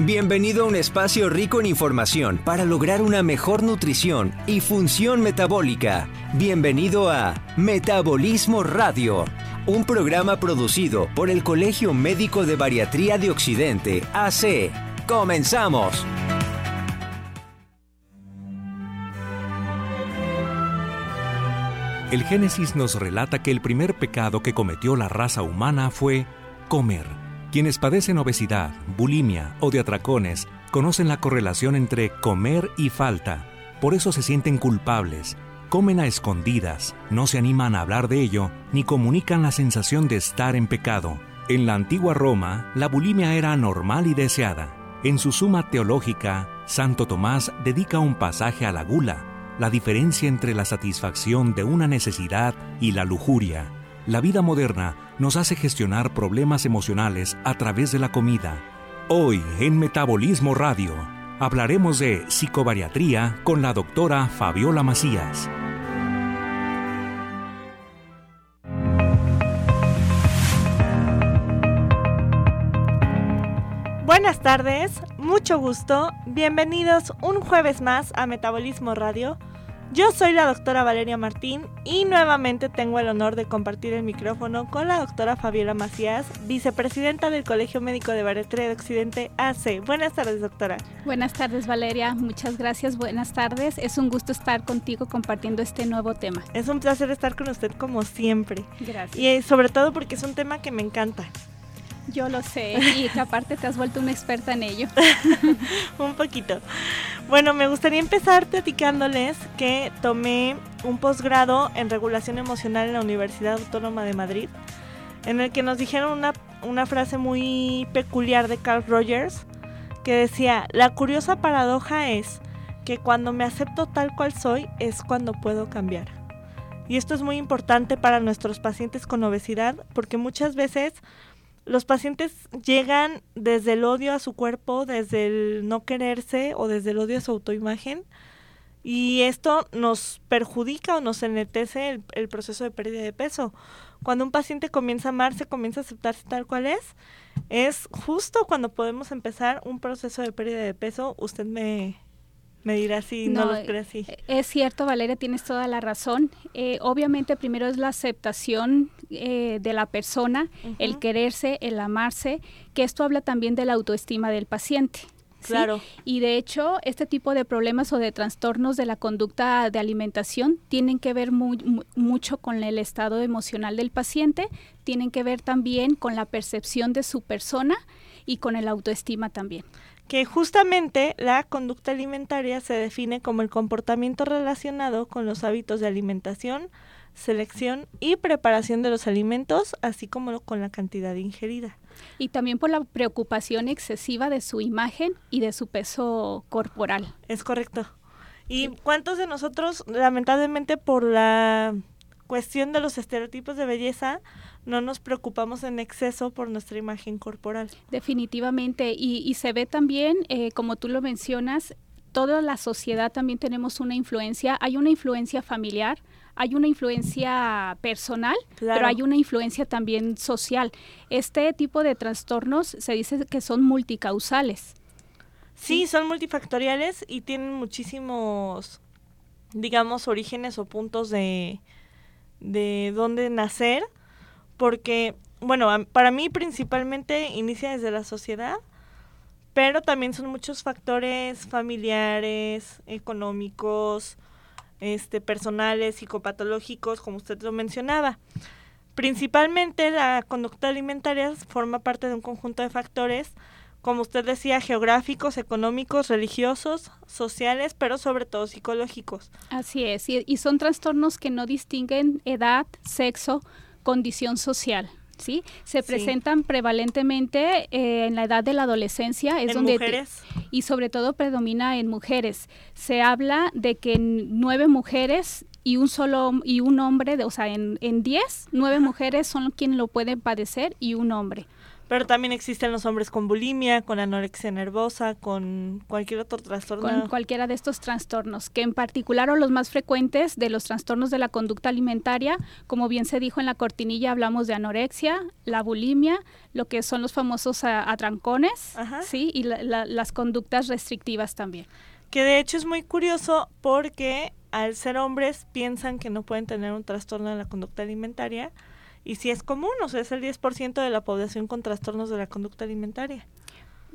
Bienvenido a un espacio rico en información para lograr una mejor nutrición y función metabólica. Bienvenido a Metabolismo Radio, un programa producido por el Colegio Médico de Bariatría de Occidente, AC. ¡Comenzamos! El Génesis nos relata que el primer pecado que cometió la raza humana fue comer. Quienes padecen obesidad, bulimia o de atracones conocen la correlación entre comer y falta. Por eso se sienten culpables, comen a escondidas, no se animan a hablar de ello ni comunican la sensación de estar en pecado. En la antigua Roma, la bulimia era normal y deseada. En su suma teológica, Santo Tomás dedica un pasaje a la gula, la diferencia entre la satisfacción de una necesidad y la lujuria. La vida moderna nos hace gestionar problemas emocionales a través de la comida. Hoy en Metabolismo Radio hablaremos de psicobariatría con la doctora Fabiola Macías. Buenas tardes, mucho gusto, bienvenidos un jueves más a Metabolismo Radio. Yo soy la doctora Valeria Martín y nuevamente tengo el honor de compartir el micrófono con la doctora Fabiola Macías, vicepresidenta del Colegio Médico de Bariatría de Occidente AC. Buenas tardes, doctora. Buenas tardes, Valeria. Muchas gracias. Buenas tardes. Es un gusto estar contigo compartiendo este nuevo tema. Es un placer estar con usted como siempre. Gracias. Y eh, sobre todo porque es un tema que me encanta. Yo lo sé y que aparte te has vuelto una experta en ello. un poquito. Bueno, me gustaría empezar platicándoles que tomé un posgrado en regulación emocional en la Universidad Autónoma de Madrid, en el que nos dijeron una, una frase muy peculiar de Carl Rogers, que decía, la curiosa paradoja es que cuando me acepto tal cual soy es cuando puedo cambiar. Y esto es muy importante para nuestros pacientes con obesidad porque muchas veces los pacientes llegan desde el odio a su cuerpo, desde el no quererse o desde el odio a su autoimagen. Y esto nos perjudica o nos enetece el, el, proceso de pérdida de peso. Cuando un paciente comienza a amarse, comienza a aceptarse tal cual es, es justo cuando podemos empezar un proceso de pérdida de peso. Usted me, me dirá si no, no así. Es cierto, Valeria, tienes toda la razón. Eh, obviamente primero es la aceptación eh, de la persona, uh -huh. el quererse, el amarse, que esto habla también de la autoestima del paciente. ¿sí? Claro. Y de hecho, este tipo de problemas o de trastornos de la conducta de alimentación tienen que ver muy, muy, mucho con el estado emocional del paciente, tienen que ver también con la percepción de su persona y con el autoestima también que justamente la conducta alimentaria se define como el comportamiento relacionado con los hábitos de alimentación, selección y preparación de los alimentos, así como con la cantidad ingerida. Y también por la preocupación excesiva de su imagen y de su peso corporal. Es correcto. ¿Y sí. cuántos de nosotros, lamentablemente por la cuestión de los estereotipos de belleza, no nos preocupamos en exceso por nuestra imagen corporal. Definitivamente, y, y se ve también, eh, como tú lo mencionas, toda la sociedad también tenemos una influencia, hay una influencia familiar, hay una influencia personal, claro. pero hay una influencia también social. Este tipo de trastornos se dice que son multicausales. Sí, sí, son multifactoriales y tienen muchísimos, digamos, orígenes o puntos de, de dónde nacer porque, bueno, para mí principalmente inicia desde la sociedad, pero también son muchos factores familiares, económicos, este, personales, psicopatológicos, como usted lo mencionaba. Principalmente la conducta alimentaria forma parte de un conjunto de factores, como usted decía, geográficos, económicos, religiosos, sociales, pero sobre todo psicológicos. Así es, y, y son trastornos que no distinguen edad, sexo, condición social. ¿sí? Se sí. presentan prevalentemente eh, en la edad de la adolescencia, es ¿En donde mujeres? Te, y sobre todo predomina en mujeres. Se habla de que nueve mujeres y un solo y un hombre, de, o sea, en, en diez, nueve Ajá. mujeres son quienes lo pueden padecer y un hombre. Pero también existen los hombres con bulimia, con anorexia nervosa, con cualquier otro trastorno. Con cualquiera de estos trastornos, que en particular o los más frecuentes de los trastornos de la conducta alimentaria, como bien se dijo en la cortinilla, hablamos de anorexia, la bulimia, lo que son los famosos atrancones, ¿sí? Y las conductas restrictivas también. Que de hecho es muy curioso porque al ser hombres piensan que no pueden tener un trastorno de la conducta alimentaria, y si es común, o sea, es el 10% de la población con trastornos de la conducta alimentaria.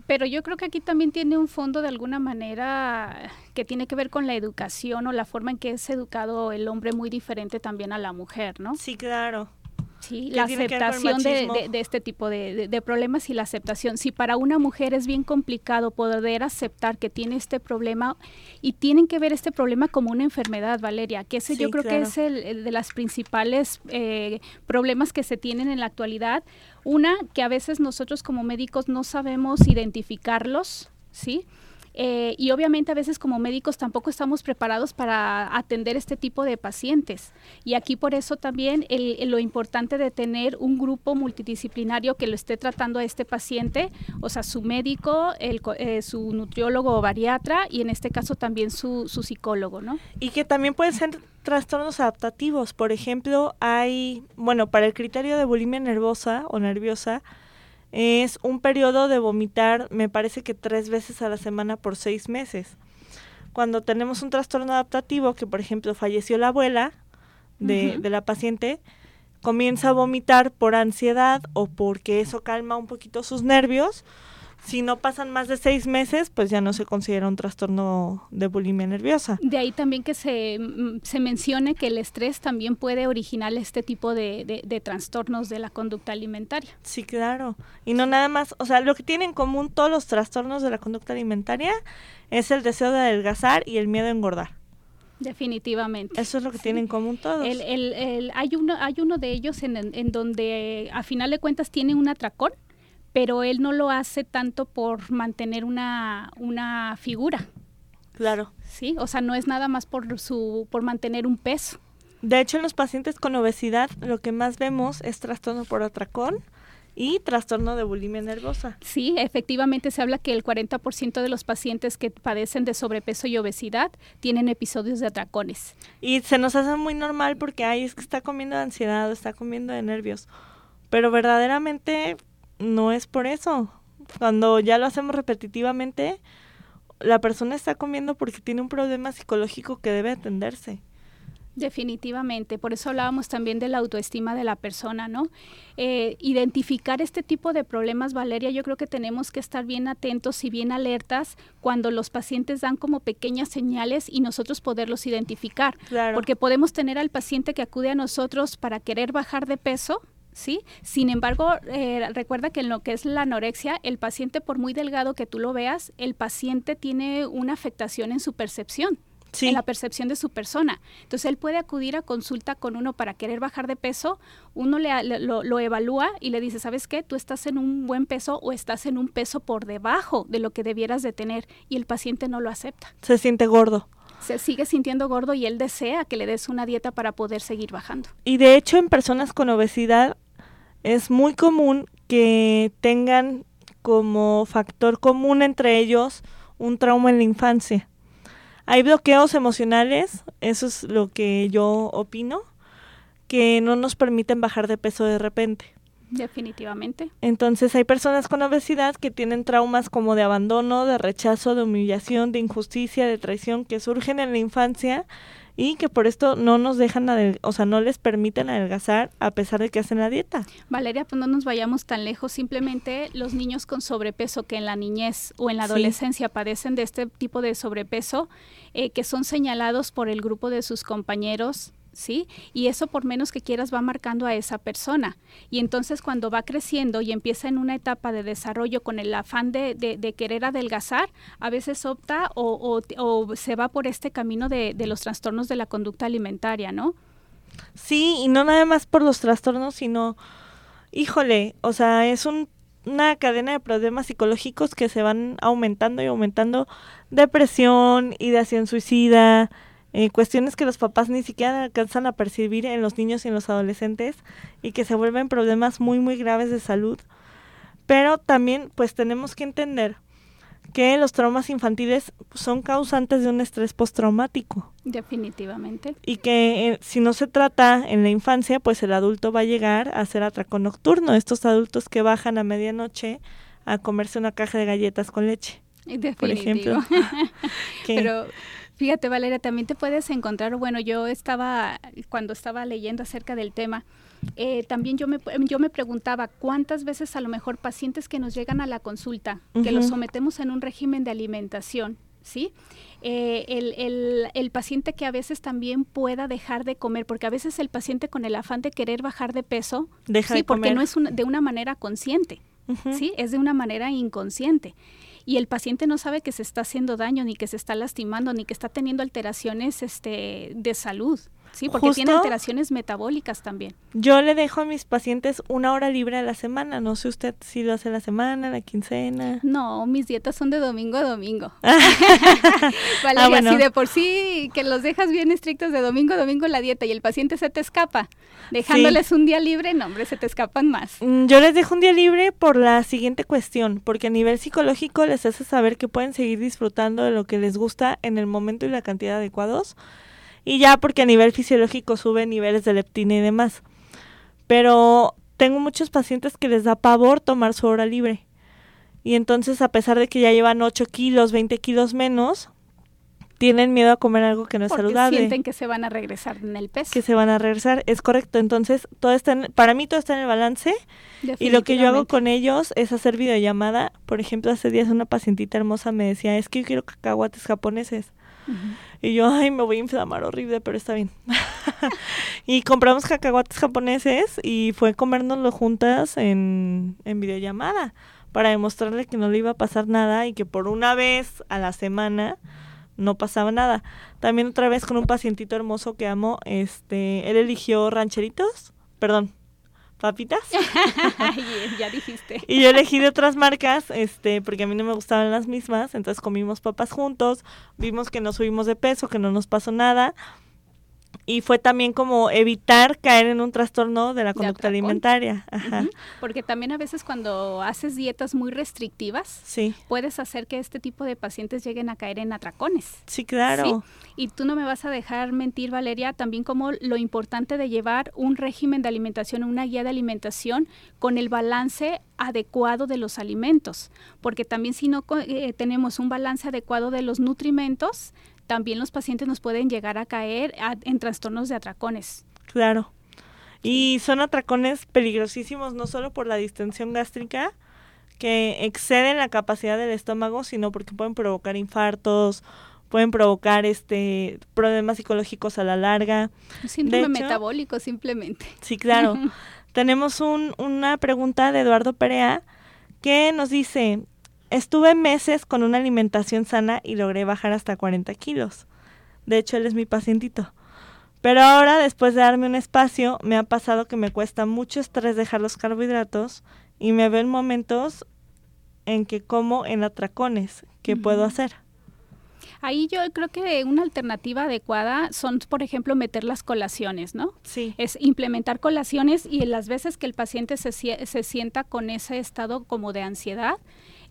Pero yo creo que aquí también tiene un fondo de alguna manera que tiene que ver con la educación o la forma en que es educado el hombre muy diferente también a la mujer, ¿no? Sí, claro. Sí, la aceptación de, este tipo de, problemas y la aceptación. Si para una mujer es bien complicado poder aceptar que tiene este problema y tienen que ver este problema como una enfermedad, Valeria, que ese yo creo que es el, de las principales eh, problemas que se tienen en la actualidad. Una, que a veces nosotros como médicos no sabemos identificarlos, ¿sí? Eh, y obviamente a veces como médicos tampoco estamos preparados para atender este tipo de pacientes. Y aquí por eso también lo importante de tener un grupo multidisciplinario que lo esté tratando a este paciente, o sea, su médico, eh, su nutriólogo o bariatra y en este caso también su, su psicólogo, ¿no? Y que también pueden ser trastornos adaptativos. Por ejemplo, hay, bueno, para el criterio de bulimia nervosa o nerviosa, es un periodo de vomitar, me parece que tres veces a la semana por seis meses. Cuando tenemos un trastorno adaptativo, que por ejemplo falleció la abuela de, de la paciente, comienza a vomitar por ansiedad o porque eso calma un poquito sus nervios, si no pasan más de seis meses, pues ya no se considera un trastorno de bulimia nerviosa. De ahí también que se, mm, se mencione que el estrés también puede originar este tipo de, de, trastornos de la conducta alimentaria. Sí, claro. Y no nada más, o sea, lo que tienen en común todos los trastornos de la conducta alimentaria es el deseo de adelgazar y el miedo a engordar. Definitivamente. Eso es lo que tienen en común todos. El, el, el, hay, uno, hay uno de ellos en, en donde a final de cuentas tiene un atracón pero él no lo hace tanto por mantener una, una figura. Claro. Sí, o sea, no es nada más por su por mantener un peso. De hecho, en los pacientes con obesidad lo que más vemos es trastorno por atracón y trastorno de bulimia nervosa. Sí, efectivamente se habla que el 40% de los pacientes que padecen de sobrepeso y obesidad tienen episodios de atracones. Y se nos hace muy normal porque ay, es que está comiendo de ansiedad o está comiendo de nervios. Pero verdaderamente no es por eso. Cuando ya lo hacemos repetitivamente, la persona está comiendo porque tiene un problema psicológico que debe atenderse. Definitivamente, por eso hablábamos también de la autoestima de la persona, ¿no? Eh, identificar este tipo de problemas, Valeria, yo creo que tenemos que estar bien atentos y bien alertas cuando los pacientes dan como pequeñas señales y nosotros poderlos identificar. Porque podemos tener al paciente que acude a nosotros para querer bajar de peso, ¿sí? Sin embargo, eh, recuerda que en lo que es la anorexia, el paciente, por muy delgado que tú lo veas, el paciente tiene una afectación en su percepción. en la percepción de su persona. Entonces él puede acudir a consulta con uno para querer bajar de peso, uno le, lo, lo, evalúa y le dice, ¿sabes qué? Tú estás en un buen peso o estás en un peso por debajo de lo que debieras de tener y el paciente no lo acepta. Se siente gordo. Se sigue sintiendo gordo y él desea que le des una dieta para poder seguir bajando. Y de hecho en personas con obesidad es muy común que tengan como factor común entre ellos un trauma en la infancia. Hay bloqueos emocionales, eso es lo que yo opino, que no nos permiten bajar de peso de repente. Definitivamente. Entonces hay personas con obesidad que tienen traumas como de abandono, de rechazo, de humillación, de injusticia, de traición que surgen en la infancia y que por esto no nos dejan, o sea, no les permiten adelgazar a pesar de que hacen la dieta. Valeria, pues no nos vayamos tan lejos, simplemente los niños con sobrepeso que en la niñez o en la adolescencia padecen de este tipo de sobrepeso, eh, que son señalados por el grupo de sus compañeros ¿sí? Y eso por menos que quieras va marcando a esa persona. Y entonces cuando va creciendo y empieza en una etapa de desarrollo con el afán de, querer adelgazar, a veces opta o, o, se va por este camino de, de, los trastornos de la conducta alimentaria, ¿no? Sí, y no nada más por los trastornos, sino, híjole, o sea, es un, una cadena de problemas psicológicos que se van aumentando y aumentando, depresión, ideación suicida, eh, cuestiones que los papás ni siquiera alcanzan a percibir en los niños y en los adolescentes y que se vuelven problemas muy muy graves de salud. Pero también pues tenemos que entender que los traumas infantiles son causantes de un estrés postraumático. Definitivamente. Y que eh, si no se trata en la infancia, pues el adulto va a llegar a hacer atraco nocturno. Estos adultos que bajan a medianoche a comerse una caja de galletas con leche. Por ejemplo. Pero fíjate, Valeria, también te puedes encontrar, bueno, yo estaba, cuando estaba leyendo acerca del tema, eh, también yo me, yo me preguntaba cuántas veces a lo mejor pacientes que nos llegan a la consulta, que los sometemos en un régimen de alimentación, ¿sí? Eh, el, el, el, paciente que a veces también pueda dejar de comer, porque a veces el paciente con el afán de querer bajar de peso, Deja sí, de porque comer. no es de una manera consciente, ¿sí? Es de una manera inconsciente. Y el paciente no sabe que se está haciendo daño, ni que se está lastimando, ni que está teniendo alteraciones este, de salud. Sí, porque tiene Justo- alteraciones metabólicas también. Yo le dejo a mis pacientes una hora libre a la semana. No sé usted si lo hace la semana, la quincena. No, mis dietas son de domingo a domingo. Valeria, Ah, bueno. si de por sí que los dejas bien estrictos de domingo a domingo la dieta y el paciente se te escapa, dejándoles un día libre, no, hombre, se te escapan más. Mm, Yo les dejo un día libre por la siguiente cuestión, porque a nivel psicológico les hace saber que pueden seguir disfrutando de lo que les gusta en el momento y la cantidad adecuados, y ya porque a nivel fisiológico sube niveles de leptina y demás. Pero tengo muchos pacientes que les da pavor tomar su hora libre. Y entonces, a pesar de que ya llevan 8 kilos, 20 kilos menos, tienen miedo a comer algo que no es Porque saludable sienten que se van a regresar en el peso. que se van a regresar, es correcto. Entonces, todo está en- para mí todo está en el balance y lo que yo hago con ellos es hacer videollamada. Por ejemplo, hace días una pacientita hermosa me decía, es que yo quiero cacahuates japoneses. Y yo, ay, me voy a inflamar horrible, pero está bien. y compramos cacahuates japoneses y fue comérnoslo juntas en, en videollamada para demostrarle que no le iba a pasar nada y que por una vez a la semana no pasaba nada. También otra vez con un pacientito hermoso que amo, este, él eligió rancheritos, perdón, papitas. Ya dijiste. Y yo elegí de otras marcas, este, porque a mí no me gustaban las mismas, entonces comimos papas juntos, vimos que no subimos de peso, que no nos pasó nada. Y fue también como evitar caer en un trastorno de la conducta alimentaria. Ajá. Porque también a veces cuando haces dietas muy restrictivas, Sí, puedes hacer que este tipo de pacientes lleguen a caer en atracones. sí, claro. Y tú no me vas a dejar mentir, Valeria, también como lo importante de llevar un régimen de alimentación, una guía de alimentación con el balance adecuado de los alimentos. Porque también si no eh, tenemos un balance adecuado de los nutrimentos, también los pacientes nos pueden llegar a caer a- en trastornos de atracones. Claro. Y son atracones peligrosísimos no solo por la distensión gástrica, que exceden la capacidad del estómago, sino porque pueden provocar infartos, pueden provocar este problemas psicológicos a la larga. Un síndrome hecho- metabólico simplemente. Sí, claro. Tenemos un, una pregunta de Eduardo Perea que nos dice, estuve meses con una alimentación sana y logré bajar hasta 40 kilos. De hecho, él es mi pacientito. Pero ahora, después de darme un espacio, me ha pasado que me cuesta mucho estrés dejar los carbohidratos y me veo en momentos en que como en atracones. ¿Qué puedo hacer? Ahí yo creo que una alternativa adecuada son, por ejemplo, meter las colaciones, ¿no? Sí. Es implementar colaciones y en las veces que el paciente se, se sienta con ese estado como de ansiedad,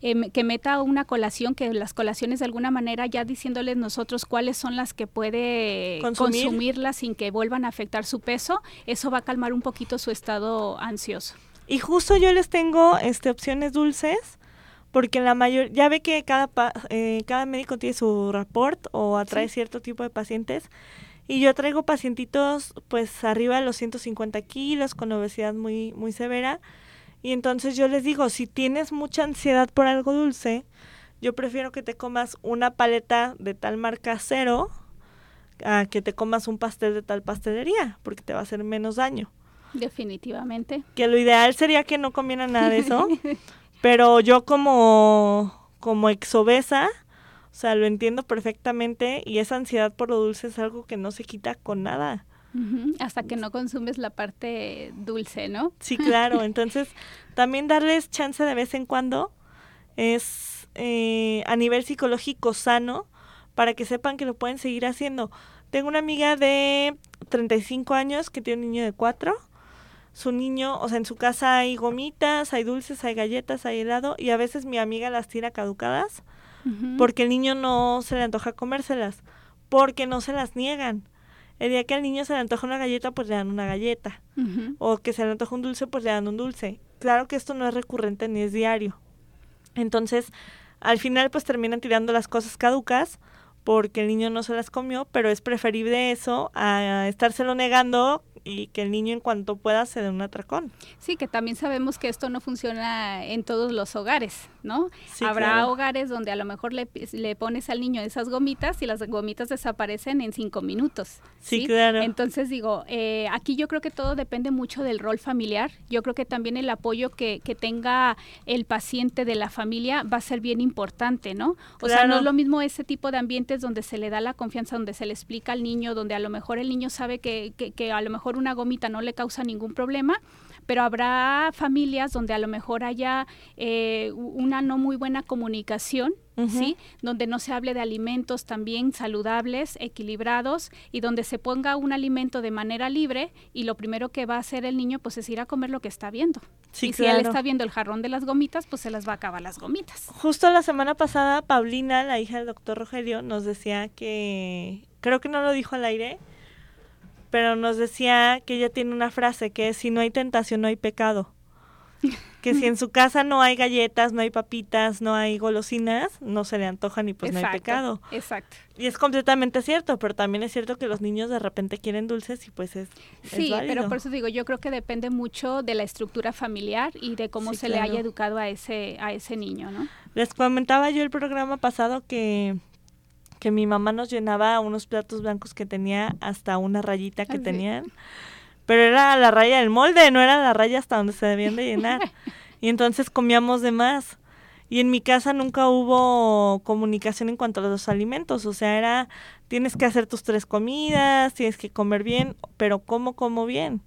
em, que meta una colación, que las colaciones de alguna manera ya diciéndoles nosotros cuáles son las que puede Consumir. consumirlas sin que vuelvan a afectar su peso, eso va a calmar un poquito su estado ansioso. Y justo yo les tengo este opciones dulces, porque la mayor, ya ve que cada pa- eh, cada médico tiene su report o atrae cierto tipo de pacientes. Y yo traigo pacientitos pues arriba de los 150 kilos con obesidad muy, muy severa. Y entonces yo les digo, si tienes mucha ansiedad por algo dulce, yo prefiero que te comas una paleta de tal marca cero a que te comas un pastel de tal pastelería, porque te va a hacer menos daño Definitivamente. que lo ideal sería que no comieran nada de eso, pero yo como, como exobesa, o sea, lo entiendo perfectamente y esa ansiedad por lo dulce es algo que no se quita con nada. Hasta que no consumes la parte dulce, ¿no? Sí, claro, entonces también darles chance de vez en cuando es eh, a nivel psicológico sano para que sepan que lo pueden seguir haciendo. Tengo una amiga de 35 años que tiene un niño de 4 su niño, o sea, en su casa hay gomitas, hay dulces, hay galletas, hay helado y a veces mi amiga las tira caducadas porque el niño no se le antoja comérselas, porque no se las niegan. El día que al niño se le antoja una galleta, pues le dan una galleta. O que se le antoja un dulce, pues le dan un dulce. Claro que esto no es recurrente ni es diario. Entonces, al final, pues terminan tirando las cosas caducas porque el niño no se las comió, pero es preferible eso a estárselo negando y que el niño en cuanto pueda se dé un atracón. Sí, que también sabemos que esto no funciona en todos los hogares, ¿no? Habrá hogares donde a lo mejor le, le, pones al niño esas gomitas y las gomitas desaparecen en cinco minutos. Sí, claro. Entonces digo, eh, aquí yo creo que todo depende mucho del rol familiar. Yo creo que también el apoyo que, que tenga el paciente de la familia va a ser bien importante, ¿no? O sea, no es lo mismo ese tipo de ambientes donde se le da la confianza, donde se le explica al niño, donde a lo mejor el niño sabe que, que, que a lo mejor una gomita no le causa ningún problema, pero habrá familias donde a lo mejor haya eh, una no muy buena comunicación, ¿sí? Donde no se hable de alimentos también saludables, equilibrados y donde se ponga un alimento de manera libre y lo primero que va a hacer el niño pues es ir a comer lo que está viendo. y si él está viendo el jarrón de las gomitas, pues se las va a acabar las gomitas. Justo la semana pasada, Paulina, la hija del doctor Rogelio, nos decía que, creo que no lo dijo al aire, pero nos decía que ella tiene una frase que es, si no hay tentación, no hay pecado. Que si en su casa no hay galletas, no hay papitas, no hay golosinas, no se le antojan y pues no hay pecado. Exacto. Y es completamente cierto, pero también es cierto que los niños de repente quieren dulces y pues es Sí, pero por eso digo, yo creo que depende mucho de la estructura familiar y de cómo se le haya educado a ese a ese niño, ¿no? Les comentaba yo el programa pasado que que mi mamá nos llenaba unos platos blancos que tenía hasta una rayita que tenían. Pero era la raya del molde, no era la raya hasta donde se debían de llenar. y entonces comíamos de más. Y en mi casa nunca hubo comunicación en cuanto a los alimentos, o sea, era tienes que hacer tus tres comidas, tienes que comer bien, pero ¿cómo como bien?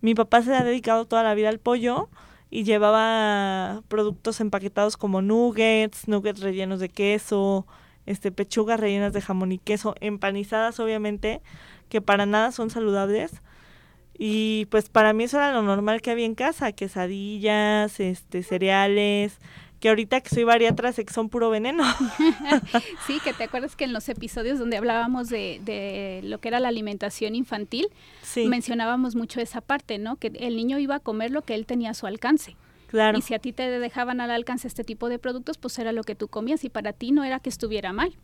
Mi papá se ha dedicado toda la vida al pollo y llevaba productos empaquetados como nuggets, nuggets rellenos de queso, este, pechugas rellenas de jamón y queso, empanizadas obviamente, que para nada son saludables. Y pues para mí eso era lo normal que había en casa, quesadillas, este, cereales, que ahorita que soy bariatra sé que son puro veneno. sí, que te acuerdas que en los episodios donde hablábamos de, de lo que era la alimentación infantil, mencionábamos mucho esa parte, ¿no? Que el niño iba a comer lo que él tenía a su alcance. Y si a ti te dejaban al alcance este tipo de productos, pues era lo que tú comías y para ti no era que estuviera mal.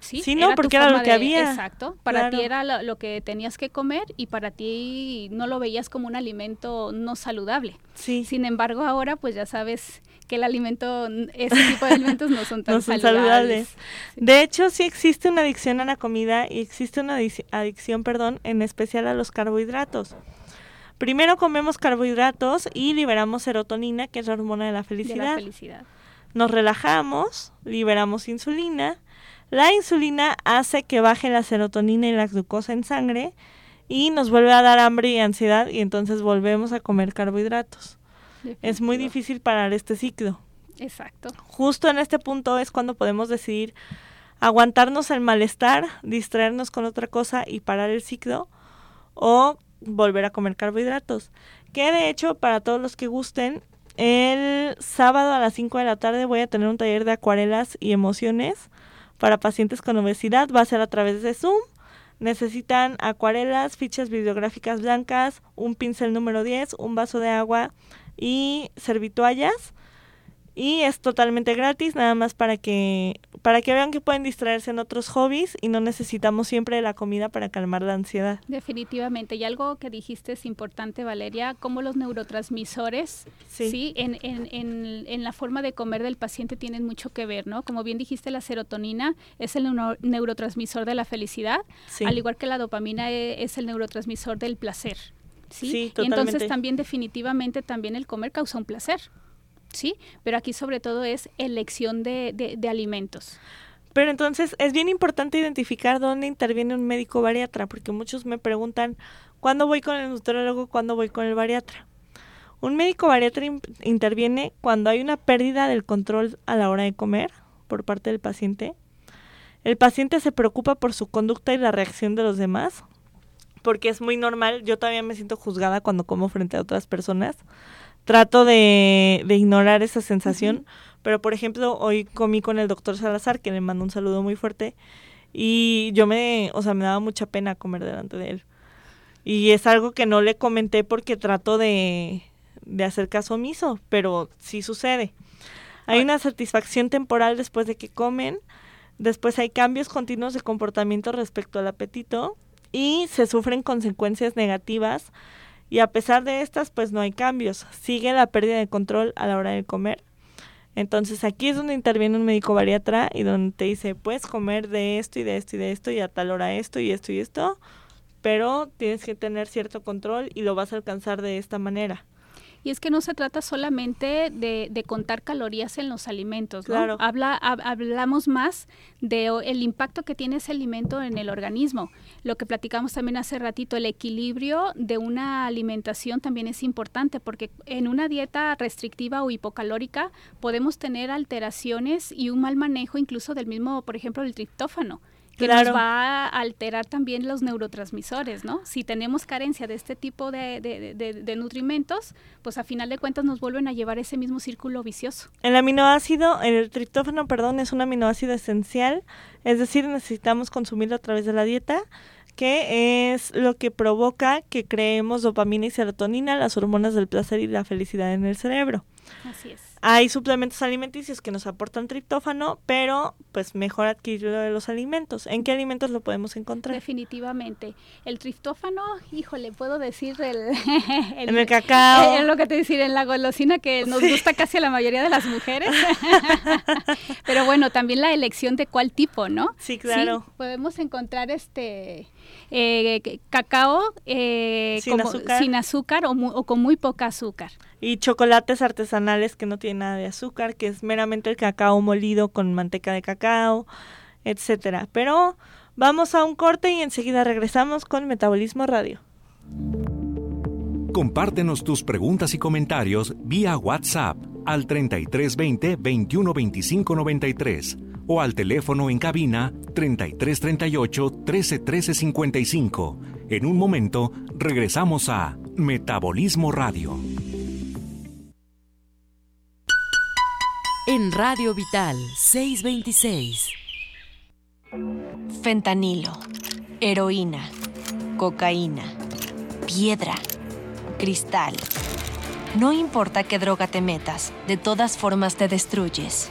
Sí, sí no, porque era lo que había. Exacto, para ti era lo, que tenías que comer y para ti no lo veías como un alimento no saludable. Sí. Sin embargo, ahora pues ya sabes que el alimento, ese tipo de alimentos no son tan saludables. De hecho, sí existe una adicción a la comida y existe una adicción, perdón, en especial a los carbohidratos. Primero comemos carbohidratos y liberamos serotonina, que es la hormona de la felicidad. felicidad. Nos relajamos, liberamos insulina. La insulina hace que baje la serotonina y la glucosa en sangre y nos vuelve a dar hambre y ansiedad y entonces volvemos a comer carbohidratos. Es muy difícil parar este ciclo. Exacto. Justo en este punto es cuando podemos decidir aguantarnos el malestar, distraernos con otra cosa y parar el ciclo o volver a comer carbohidratos. Que de hecho, para todos los que gusten, el sábado a las 5 de la tarde voy a tener un taller de acuarelas y emociones para pacientes con obesidad. Va a ser a través de Zoom. Necesitan acuarelas, fichas bibliográficas blancas, un pincel número 10, un vaso de agua y servitoallas y es totalmente gratis, nada más para que para que vean que pueden distraerse en otros hobbies y no necesitamos siempre la comida para calmar la ansiedad. Definitivamente. Y algo que dijiste es importante, Valeria, como los neurotransmisores, sí, En, en, en, en, la forma de comer del paciente tienen mucho que ver, ¿no? Como bien dijiste, la serotonina es el neurotransmisor de la felicidad, al igual que la dopamina e, es el neurotransmisor del placer. ¿sí? sí y entonces también definitivamente también el comer causa un placer. ¿Sí? Pero aquí sobre todo es elección de, de, alimentos. Pero entonces es bien importante identificar dónde interviene un médico bariatra, porque muchos me preguntan, ¿cuándo voy con el nutriólogo? ¿Cuándo voy con el bariatra? Un médico bariatra interviene cuando hay una pérdida del control a la hora de comer por parte del paciente. El paciente se preocupa por su conducta y la reacción de los demás. porque es muy normal. Yo todavía me siento juzgada cuando como frente a otras personas. Trato de, ignorar esa sensación, pero por ejemplo, hoy comí con el doctor Salazar, que le mando un saludo muy fuerte, y yo me, o sea, me daba mucha pena comer delante de él. Y es algo que no le comenté porque trato de, de hacer caso omiso, pero sí sucede. Hay una satisfacción temporal después de que comen, después hay cambios continuos de comportamiento respecto al apetito y se sufren consecuencias negativas y a pesar de estas pues no hay cambios, sigue la pérdida de control a la hora de comer. Entonces aquí es donde interviene un médico bariatra y donde te dice, puedes comer de esto y de esto y de esto y a tal hora esto y esto y esto, pero tienes que tener cierto control y lo vas a alcanzar de esta manera. Y es que no se trata solamente de, contar calorías en los alimentos, ¿no? Claro. Habla, hablamos más del el impacto que tiene ese alimento en el organismo. Lo que platicamos también hace ratito, el equilibrio de una alimentación también es importante porque en una dieta restrictiva o hipocalórica podemos tener alteraciones y un mal manejo incluso del mismo, por ejemplo, del triptófano que nos va a alterar también los neurotransmisores, ¿no? Si tenemos carencia de este tipo de, de, nutrimentos, pues a final de cuentas nos vuelven a llevar ese mismo círculo vicioso. El aminoácido, el triptófano, perdón, es un aminoácido esencial, es decir, necesitamos consumirlo a través de la dieta que es lo que provoca que creemos dopamina y serotonina, las hormonas del placer y la felicidad en el cerebro. Así es. Hay suplementos alimenticios que nos aportan triptófano, pero pues mejor adquirirlo de los alimentos. ¿En qué alimentos lo podemos encontrar? Definitivamente. El triptófano, híjole, puedo decir el, en el cacao. Es lo que te decir en la golosina que nos gusta casi a la mayoría de las mujeres. pero bueno, también la elección de cuál tipo, ¿no? Sí, claro. podemos encontrar este eh, cacao eh, sin, azúcar. o con muy poca azúcar y chocolates artesanales que no tienen nada de azúcar, que es meramente el cacao molido con manteca de cacao, etcétera. Pero vamos a un corte y enseguida regresamos con Metabolismo Radio. Compártenos tus preguntas y comentarios vía WhatsApp al 3320 2125 93 o al teléfono en cabina 3338 1313 55. En un momento regresamos a Metabolismo Radio. en Radio Vital 626. Fentanilo, heroína, cocaína, piedra, cristal. No importa qué droga te metas, de todas formas te destruyes.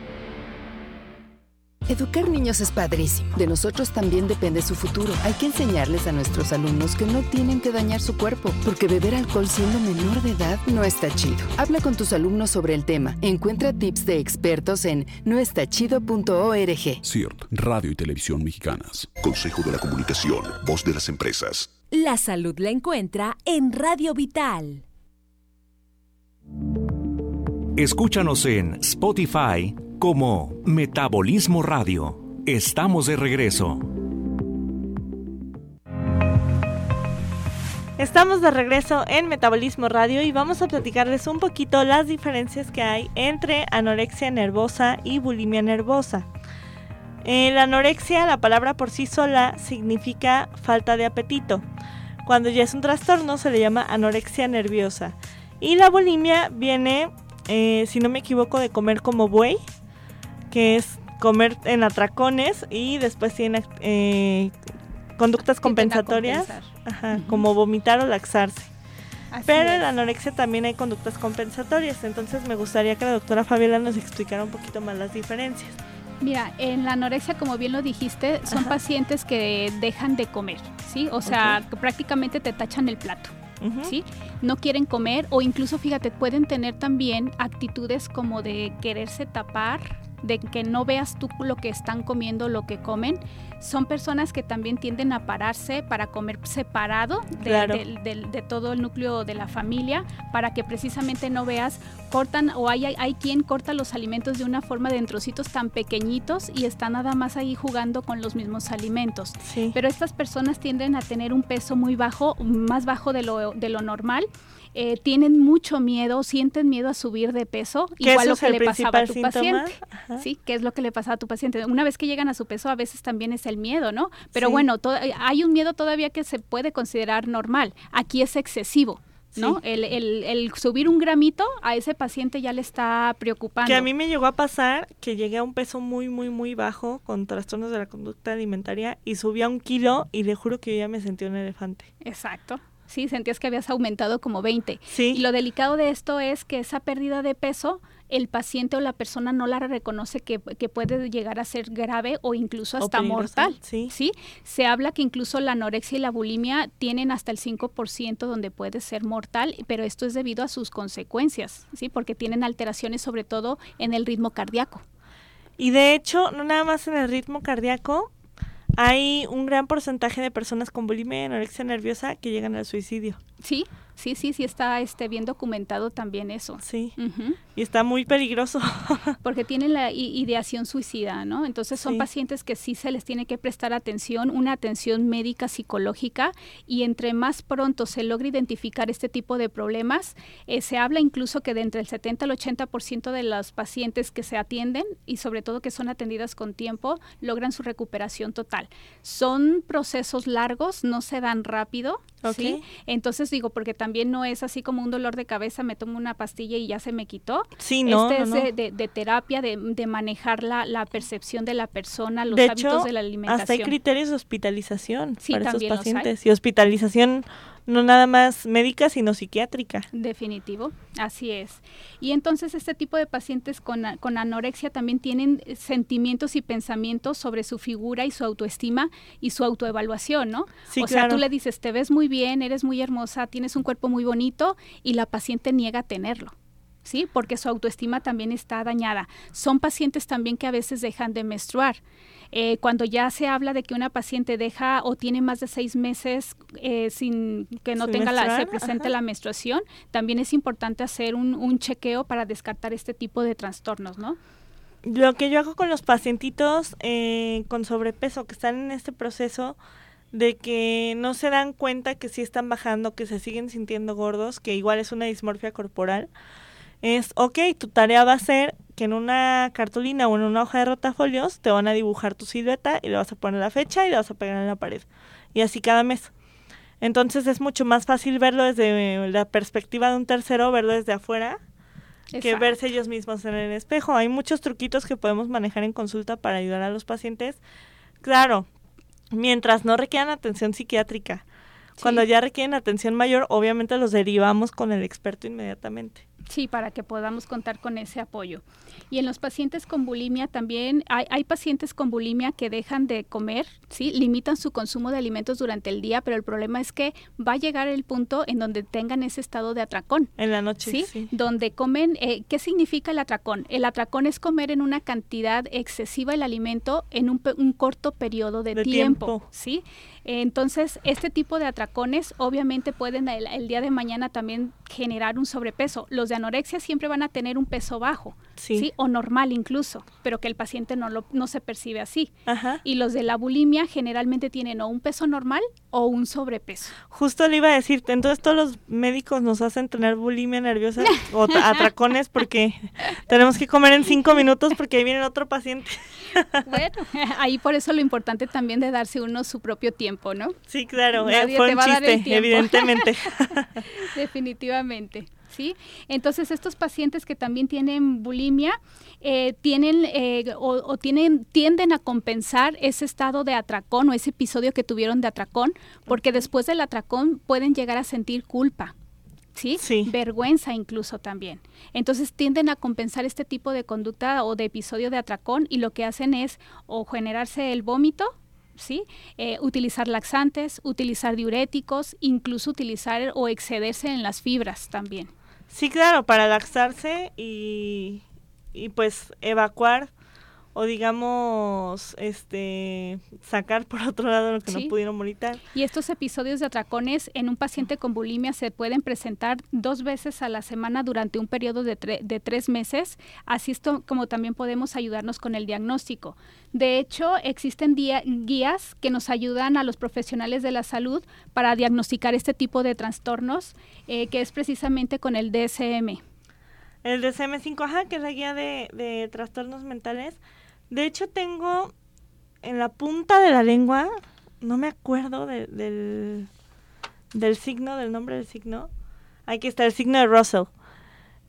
Educar niños es padrísimo. De nosotros también depende su futuro. Hay que enseñarles a nuestros alumnos que no tienen que dañar su cuerpo, porque beber alcohol siendo menor de edad no está chido. Habla con tus alumnos sobre el tema. Encuentra tips de expertos en noestachido.org. CIRT, Radio y Televisión Mexicanas. Consejo de la Comunicación, voz de las empresas. La salud la encuentra en Radio Vital. Escúchanos en Spotify como Metabolismo Radio. Estamos de regreso. Estamos de regreso en Metabolismo Radio y vamos a platicarles un poquito las diferencias que hay entre anorexia nervosa y bulimia nervosa. En la anorexia, la palabra por sí sola significa falta de apetito. Cuando ya es un trastorno se le llama anorexia nerviosa. Y la bulimia viene eh, si no me equivoco, de comer como buey, que es comer en atracones y después tiene eh, conductas compensatorias, como vomitar o laxarse. Pero en la anorexia también hay conductas compensatorias, entonces me gustaría que la doctora Fabiola nos explicara un poquito más las diferencias. Mira, en la anorexia, como bien lo dijiste, son pacientes que dejan de comer, ¿sí? O sea, que prácticamente te tachan el plato. ¿sí? No quieren comer o incluso, fíjate, pueden tener también actitudes como de quererse tapar de que no veas tú lo que están comiendo, lo que comen. Son personas que también tienden a pararse para comer separado de, todo el núcleo de la familia, para que precisamente no veas, cortan o hay, hay, quien corta los alimentos de una forma de en trocitos tan pequeñitos y está nada más ahí jugando con los mismos alimentos. Pero estas personas tienden a tener un peso muy bajo, más bajo de lo, de lo normal eh, tienen mucho miedo, sienten miedo a subir de peso, igual lo que le pasaba a tu paciente. Sí, ¿qué es lo que le pasaba a tu paciente? Una vez que llegan a su peso, a veces también es el miedo, ¿no? Pero bueno, hay un miedo todavía que se puede considerar normal. Aquí es excesivo. ¿no? El, el, el, subir un gramito a ese paciente ya le está preocupando. Que a mí me llegó a pasar que llegué a un peso muy, muy, muy bajo con trastornos de la conducta alimentaria y subí a un kilo y le juro que yo ya me sentí un elefante. Exacto. ¿Sí? Sentías que habías aumentado como 20. Sí. Y lo delicado de esto es que esa pérdida de peso, el paciente o la persona no la reconoce que, puede llegar a ser grave o incluso hasta mortal. Sí. sí. Se habla que incluso la anorexia y la bulimia tienen hasta el 5% donde puede ser mortal, pero esto es debido a sus consecuencias, ¿sí? Porque tienen alteraciones sobre todo en el ritmo cardíaco. Y de hecho, no nada más en el ritmo cardíaco, hay un gran porcentaje de personas con bulimia y anorexia nerviosa que llegan al suicidio. Sí, Sí, sí, sí está este, bien documentado también eso. Sí. Y está muy peligroso. Porque tienen la ideación suicida, ¿no? Entonces son pacientes que sí se les tiene que prestar atención, una atención médica, psicológica, y entre más pronto se logra identificar este tipo de problemas, eh, se habla incluso que de entre el 70 al 80% de los pacientes que se atienden y sobre todo que son atendidas con tiempo, logran su recuperación total. Son procesos largos, no se dan rápido, ¿sí? Entonces digo, porque también no es así como un dolor de cabeza, me tomo una pastilla y ya se me quitó. Sí, no, Este es De, terapia, de, de manejar la, la, percepción de la persona, los hábitos de la alimentación. Hasta hay criterios de hospitalización para esos pacientes. Y hospitalización no nada más médica, sino psiquiátrica. Definitivo, así es. Y entonces este tipo de pacientes con, con, anorexia también tienen sentimientos y pensamientos sobre su figura y su autoestima y su autoevaluación, ¿no? Sí, o sea, tú le dices, te ves muy bien, eres muy hermosa, tienes un cuerpo muy bonito y la paciente niega tenerlo. ¿Sí? Porque su autoestima también está dañada. Son pacientes también que a veces dejan de menstruar. Eh, cuando ya se habla de que una paciente deja o tiene más de seis meses eh, sin que no tenga la, se presente la menstruación, también es importante hacer un, un chequeo para descartar este tipo de trastornos, ¿no? Lo que yo hago con los pacientitos eh, con sobrepeso que están en este proceso de que no se dan cuenta que sí están bajando, que se siguen sintiendo gordos, que igual es una dismorfia corporal, es, ok, tu tarea va a ser que en una cartulina o en una hoja de rotafolios te van a dibujar tu silueta y le vas a poner la fecha y le vas a pegar en la pared. Y así cada mes. Entonces es mucho más fácil verlo desde la perspectiva de un tercero, verlo desde afuera, que verse ellos mismos en el espejo. Hay muchos truquitos que podemos manejar en consulta para ayudar a los pacientes. Claro, mientras no requieran atención psiquiátrica. Cuando ya requieren atención mayor, obviamente los derivamos con el experto inmediatamente. Sí, para que podamos contar con ese apoyo. Y en los pacientes con bulimia también hay, hay, pacientes con bulimia que dejan de comer, sí, limitan su consumo de alimentos durante el día, pero el problema es que va a llegar el punto en donde tengan ese estado de atracón. En la noche, sí. Donde comen, eh, ¿qué significa el atracón? El atracón es comer en una cantidad excesiva el alimento en un, un corto periodo de, tiempo, sí. Entonces, este tipo de atracones obviamente pueden el, día de mañana también generar un sobrepeso. Los de anorexia siempre van a tener un peso bajo, sí. O normal incluso, pero que el paciente no, lo, no se percibe así. Y los de la bulimia generalmente tienen o un peso normal o un sobrepeso. Justo le iba a decir, entonces todos los médicos nos hacen tener bulimia nerviosa o atracones porque tenemos que comer en cinco minutos porque ahí viene otro paciente. bueno, ahí por eso lo importante también de darse uno su propio tiempo ¿no? Sí, claro, eh, fue un chiste, evidentemente. Definitivamente. ¿Sí? Entonces estos pacientes que también tienen bulimia eh, tienen eh, o, tienen tienden a compensar ese estado de atracón o ese episodio que tuvieron de atracón porque después del atracón pueden llegar a sentir culpa. ¿Sí? ¿sí? Vergüenza incluso también. Entonces tienden a compensar este tipo de conducta o de episodio de atracón y lo que hacen es o generarse el vómito ¿sí? Eh, utilizar laxantes, utilizar diuréticos, incluso utilizar o excederse en las fibras también. Sí, claro, para laxarse y, y pues evacuar o digamos, este, sacar por otro lado lo que no pudieron vomitar. Y estos episodios de atracones en un paciente con bulimia se pueden presentar dos veces a la semana durante un periodo de, de tres meses, así esto como también podemos ayudarnos con el diagnóstico. De hecho, existen guías que nos ayudan a los profesionales de la salud para diagnosticar este tipo de trastornos, eh, que es precisamente con el DSM. El DSM-5, ajá, que es la guía de, de trastornos mentales de hecho, tengo en la punta de la lengua, no me acuerdo del, del signo, del nombre del signo. Aquí está el signo de Russell.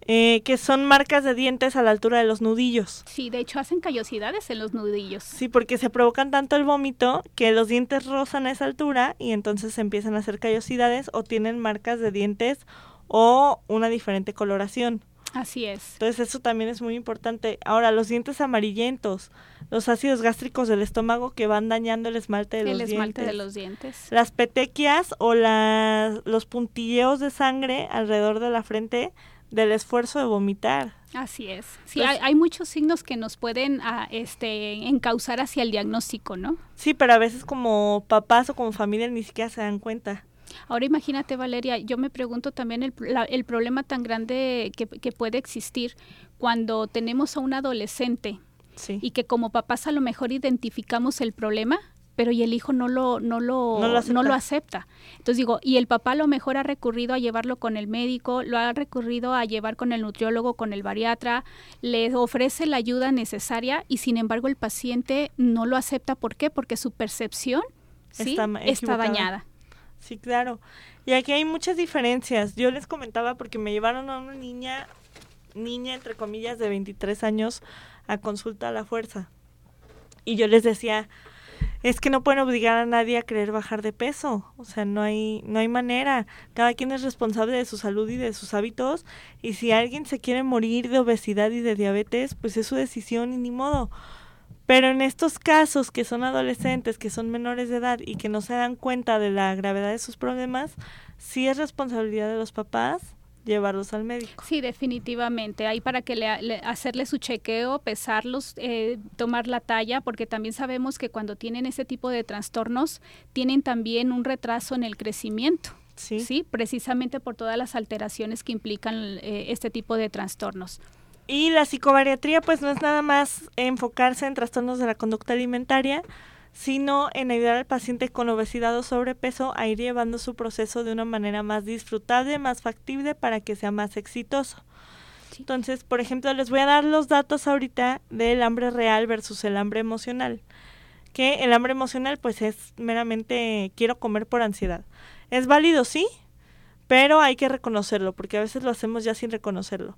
Eh, que son marcas de dientes a la altura de los nudillos. Sí, de hecho hacen callosidades en los nudillos. Sí, porque se provocan tanto el vómito que los dientes rozan a esa altura y entonces empiezan a hacer callosidades o tienen marcas de dientes o una diferente coloración. Así es. Entonces eso también es muy importante. Ahora, los dientes amarillentos, los ácidos gástricos del estómago que van dañando el esmalte de los dientes. El esmalte de los dientes. Las petequias o los puntilleos de sangre alrededor de la frente del esfuerzo de vomitar. Así es. Sí, hay, muchos signos que nos pueden ah, este, encauzar hacia el diagnóstico, ¿no? Sí, pero a veces como papás o como familia ni siquiera se dan cuenta. Ahora imagínate, Valeria, yo me pregunto también el, el problema tan grande que, puede existir cuando tenemos a un adolescente y que como papás a lo mejor identificamos el problema, pero y el hijo no lo no lo no lo, acepta. Entonces digo, y el papá a lo mejor ha recurrido a llevarlo con el médico, lo ha recurrido a llevar con el nutriólogo, con el bariatra, le ofrece la ayuda necesaria y sin embargo el paciente no lo acepta, ¿por qué? Porque su percepción está dañada. Sí, claro. Y aquí hay muchas diferencias. Yo les comentaba porque me llevaron a una niña, niña entre comillas de 23 años, a consulta a la fuerza. Y yo les decía, es que no pueden obligar a nadie a querer bajar de peso. O sea, no hay, no hay manera. Cada quien es responsable de su salud y de sus hábitos. Y si alguien se quiere morir de obesidad y de diabetes, pues es su decisión y ni modo. Pero en estos casos que son adolescentes, que son menores de edad y que no se dan cuenta de la gravedad de sus problemas, sí es responsabilidad de los papás llevarlos al médico. Sí, definitivamente. Hay para que le, hacerle su chequeo, pesarlos, eh, tomar la talla, porque también sabemos que cuando tienen ese tipo de trastornos, tienen también un retraso en el crecimiento. Sí. ¿sí? Precisamente por todas las alteraciones que implican eh, este tipo de trastornos. Y la psicobariatría pues no es nada más enfocarse en trastornos de la conducta alimentaria, sino en ayudar al paciente con obesidad o sobrepeso a ir llevando su proceso de una manera más disfrutable, más factible para que sea más exitoso. Entonces, por ejemplo, les voy a dar los datos ahorita del hambre real versus el hambre emocional. Que el hambre emocional pues es meramente quiero comer por ansiedad. Es válido, sí, pero hay que reconocerlo, porque a veces lo hacemos ya sin reconocerlo.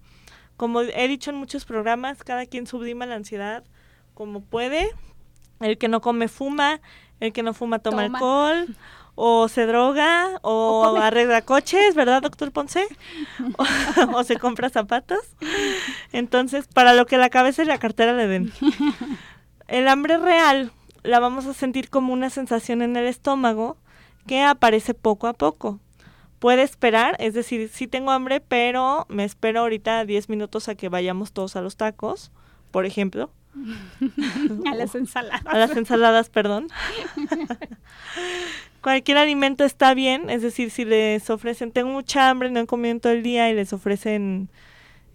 Como he dicho en muchos programas, cada quien sublima la ansiedad como puede. El que no come fuma, el que no fuma toma, alcohol, o se droga, o, arregla coches, ¿verdad, doctor Ponce? o, se compra zapatos. Entonces, para lo que la cabeza y la cartera le den. El hambre real la vamos a sentir como una sensación en el estómago que aparece poco a poco puede esperar, es decir, sí tengo hambre, pero me espero ahorita 10 minutos a que vayamos todos a los tacos, por ejemplo. a las ensaladas. A las ensaladas, perdón. Cualquier alimento está bien, es decir, si les ofrecen, tengo mucha hambre, no he comido todo el día y les ofrecen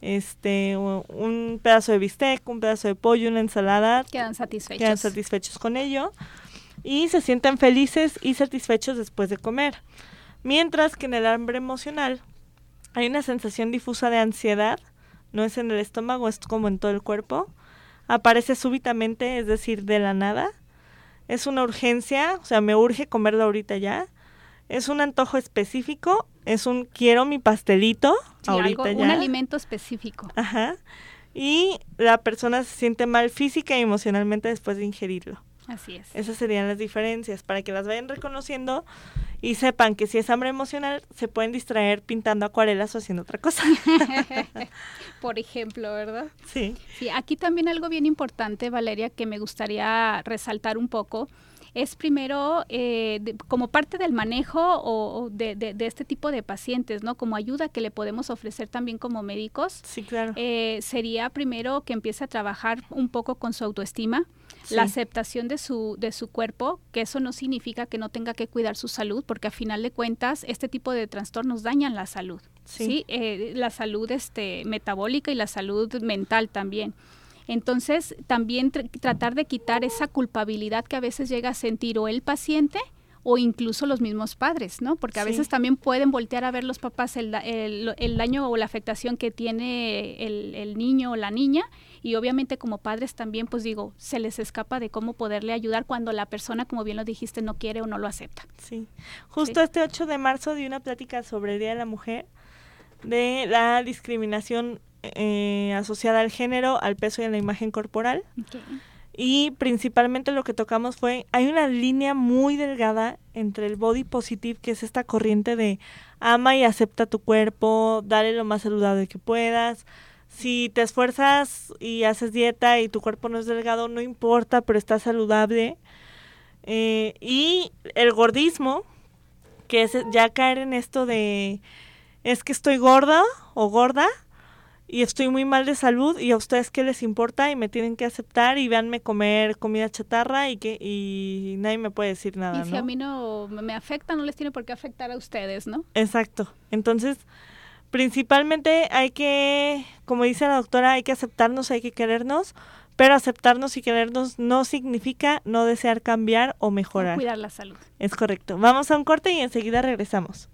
este un pedazo de bistec, un pedazo de pollo, una ensalada, quedan satisfechos. Quedan satisfechos con ello y se sienten felices y satisfechos después de comer. Mientras que en el hambre emocional hay una sensación difusa de ansiedad, no es en el estómago, es como en todo el cuerpo. Aparece súbitamente, es decir, de la nada. Es una urgencia, o sea, me urge comerlo ahorita ya. Es un antojo específico, es un quiero mi pastelito ahorita ya. Un alimento específico. Ajá. Y la persona se siente mal física y emocionalmente después de ingerirlo. Así es. Esas serían las diferencias para que las vayan reconociendo y sepan que si es hambre emocional se pueden distraer pintando acuarelas o haciendo otra cosa. Por ejemplo, ¿verdad? Sí. Sí, aquí también algo bien importante, Valeria, que me gustaría resaltar un poco es primero eh, como parte del manejo o, de, de, este tipo de pacientes, ¿no? Como ayuda que le podemos ofrecer también como médicos. Sí, claro. Eh, sería primero que empiece a trabajar un poco con su autoestima, la aceptación de su, de su cuerpo, que eso no significa que no tenga que cuidar su salud, porque a final de cuentas este tipo de trastornos dañan la salud, ¿sí? Eh, la salud este, metabólica y la salud mental también. Entonces, también tratar de quitar esa culpabilidad que a veces llega a sentir o el paciente o incluso los mismos padres, ¿no? Porque a veces también pueden voltear a ver los papás el, el, daño o la afectación que tiene el, el, niño o la niña y obviamente como padres también, pues digo, se les escapa de cómo poderle ayudar cuando la persona, como bien lo dijiste, no quiere o no lo acepta. Sí. Justo este 8 de marzo di una plática sobre el Día de la Mujer de la discriminación eh, asociada al género, al peso y a la imagen corporal. Y principalmente lo que tocamos fue, hay una línea muy delgada entre el body positive, que es esta corriente de ama y acepta tu cuerpo, dale lo más saludable que puedas. Si te esfuerzas y haces dieta y tu cuerpo no es delgado, no importa, pero está saludable. Eh, y el gordismo, que es ya caer en esto de, es que estoy gorda o gorda, y estoy muy mal de salud y a ustedes qué les importa y me tienen que aceptar y véanme comer comida chatarra y que y nadie me puede decir nada. Y si a mí no me afecta, no les tiene por qué afectar a ustedes, ¿no? Exacto. Entonces, principalmente hay que, como dice la doctora, hay que aceptarnos, hay que querernos, pero aceptarnos y querernos no significa no desear cambiar o mejorar. cuidar la salud. Es correcto. Vamos a un corte y enseguida regresamos.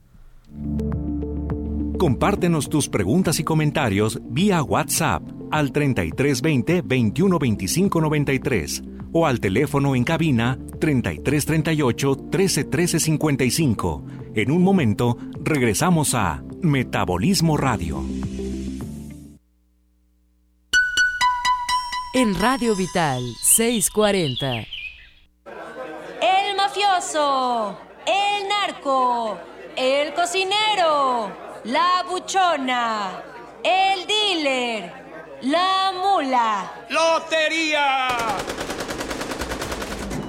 Compártenos tus preguntas y comentarios vía WhatsApp al 3320 2125 93 o al teléfono en cabina 3338 1313 55. En un momento regresamos a Metabolismo Radio. En Radio Vital 640. El mafioso, el narco, el cocinero la buchona, el dealer, la mula. ¡Lotería!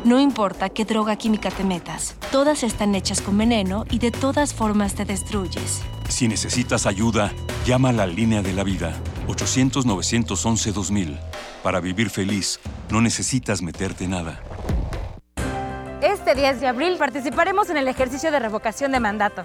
No importa qué droga química te metas, todas están hechas con veneno y de todas formas te destruyes. Si necesitas ayuda, llama a la línea de la vida, 800-911-2000. Para vivir feliz, no necesitas meterte nada. Este 10 de abril participaremos en el ejercicio de revocación de mandato.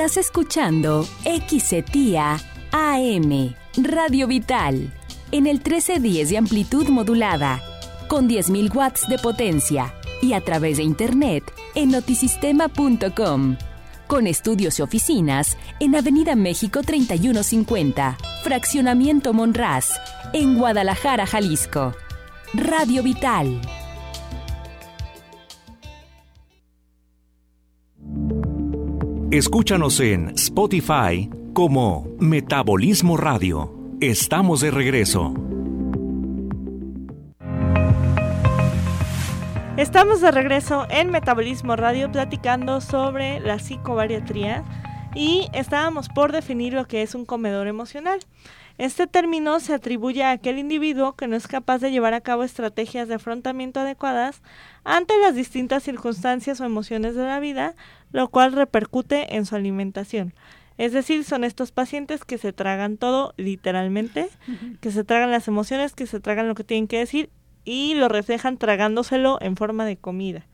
Estás escuchando XETIA AM, Radio Vital, en el 1310 de amplitud modulada, con 10.000 watts de potencia y a través de internet en notisistema.com. Con estudios y oficinas en Avenida México 3150, Fraccionamiento Monraz, en Guadalajara, Jalisco. Radio Vital Escúchanos en Spotify como Metabolismo Radio. Estamos de regreso. Estamos de regreso en Metabolismo Radio platicando sobre la psicobariatría y estábamos por definir lo que es un comedor emocional. Este término se atribuye a aquel individuo que no es capaz de llevar a cabo estrategias de afrontamiento adecuadas ante las distintas circunstancias o emociones de la vida, lo cual repercute en su alimentación. Es decir, son estos pacientes que se tragan todo literalmente, que se tragan las emociones, que se tragan lo que tienen que decir y lo reflejan tragándoselo en forma de comida.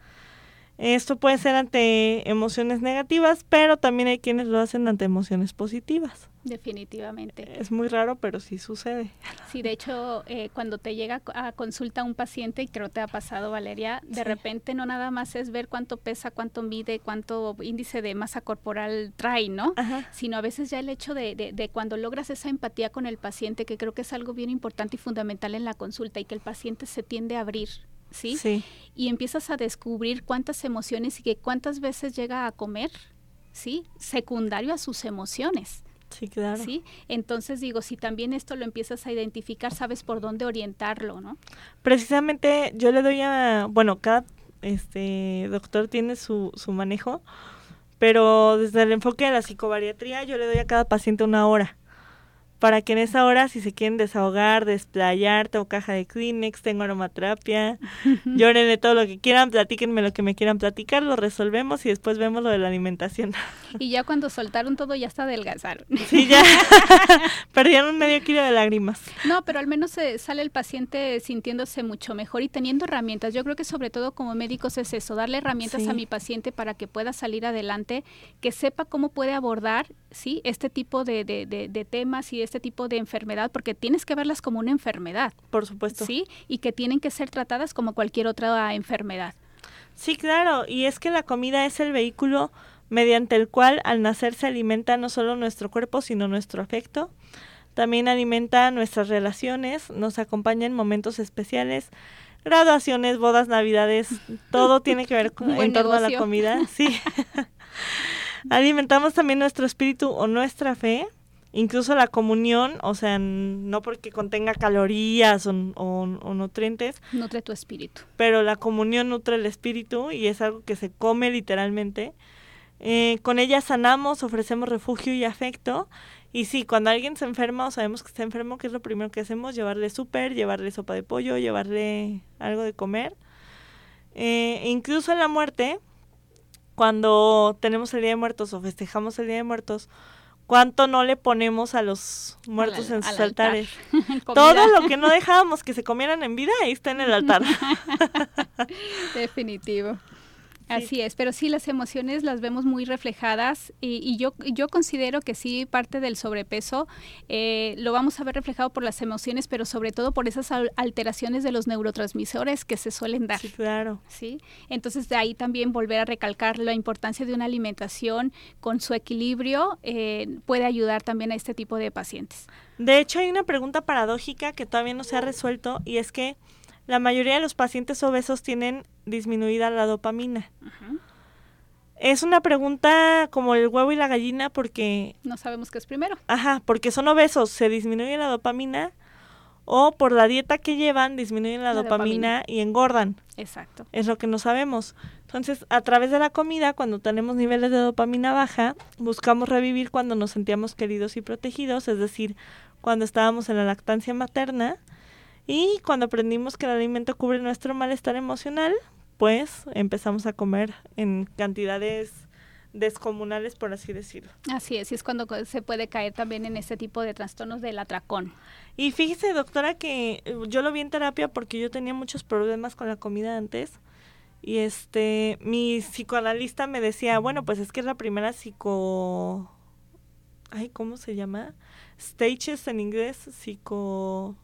Esto puede ser ante emociones negativas, pero también hay quienes lo hacen ante emociones positivas. Definitivamente. Es muy raro, pero sí sucede. Sí, de hecho, eh, cuando te llega a consulta un paciente, y creo te ha pasado, Valeria, de repente no nada más es ver cuánto pesa, cuánto mide, cuánto índice de masa corporal trae, ¿no? Sino a veces ya el hecho de, de, cuando logras esa empatía con el paciente, que creo que es algo bien importante y fundamental en la consulta, y que el paciente se tiende a abrir. ¿Sí? Sí. Y empiezas a descubrir cuántas emociones y que cuántas veces llega a comer, ¿sí? Secundario a sus emociones. Sí, claro. ¿Sí? Entonces digo, si también esto lo empiezas a identificar, sabes por dónde orientarlo, ¿no? Precisamente yo le doy a, bueno, cada este doctor tiene su, su manejo, pero desde el enfoque de la psicobariatría yo le doy a cada paciente una hora para que en esa hora, si se quieren desahogar, desplayar, tengo caja de Kleenex, tengo aromaterapia, llórenle todo lo que quieran, platíquenme lo que me quieran platicar, lo resolvemos y después vemos lo de la alimentación. Y ya cuando soltaron todo ya está adelgazaron. Sí, ya perdieron medio kilo de lágrimas. No, pero al menos se sale el paciente sintiéndose mucho mejor y teniendo herramientas. Yo creo que sobre todo como médicos es eso, darle herramientas a mi paciente para que pueda salir adelante, que sepa cómo puede abordar sí este tipo de, de, de, de temas y este tipo de enfermedad, porque tienes que verlas como una enfermedad. Por supuesto. Sí, y que tienen que ser tratadas como cualquier otra enfermedad. Sí, claro, y es que la comida es el vehículo mediante el cual al nacer se alimenta no solo nuestro cuerpo, sino nuestro afecto. También alimenta nuestras relaciones, nos acompaña en momentos especiales, graduaciones, bodas, navidades, todo tiene que ver con, en torno a la comida. Sí. Alimentamos también nuestro espíritu o nuestra fe incluso la comunión, o sea, no porque contenga calorías o, nutrientes. Nutre tu espíritu. Pero la comunión nutre el espíritu y es algo que se come literalmente. Eh, con ella sanamos, ofrecemos refugio y afecto. Y sí, cuando alguien se enferma o sabemos que está enfermo, ¿qué es lo primero que hacemos? Llevarle súper, llevarle sopa de pollo, llevarle algo de comer. Eh, incluso en la muerte, cuando tenemos el Día de Muertos o festejamos el Día de Muertos, cuánto no le ponemos a los muertos en sus altares. Todo lo que no dejábamos que se comieran en vida, ahí está en el altar. Definitivo. Así es, pero sí las emociones las vemos muy reflejadas y, yo, yo considero que sí parte del sobrepeso eh, lo vamos a ver reflejado por las emociones, pero sobre todo por esas alteraciones de los neurotransmisores que se suelen dar. Sí, claro. Sí, entonces de ahí también volver a recalcar la importancia de una alimentación con su equilibrio eh, puede ayudar también a este tipo de pacientes. De hecho, hay una pregunta paradójica que todavía no se ha resuelto y es que la mayoría de los pacientes obesos tienen disminuida la dopamina. Es una pregunta como el huevo y la gallina porque... No sabemos qué es primero. Ajá, porque son obesos, se disminuye la dopamina o por la dieta que llevan disminuyen la, dopamina, y engordan. Exacto. Es lo que no sabemos. Entonces, a través de la comida, cuando tenemos niveles de dopamina baja, buscamos revivir cuando nos sentíamos queridos y protegidos, es decir, cuando estábamos en la lactancia materna y cuando aprendimos que el alimento cubre nuestro malestar emocional, pues empezamos a comer en cantidades descomunales, por así decirlo. Así es, y es cuando se puede caer también en este tipo de trastornos del atracón. Y fíjese, doctora, que eh, yo lo vi en terapia porque yo tenía muchos problemas con la comida antes. Y este, mi psicoanalista me decía, bueno, pues es que es la primera psico... Ay, ¿cómo se llama? Stages en inglés, psico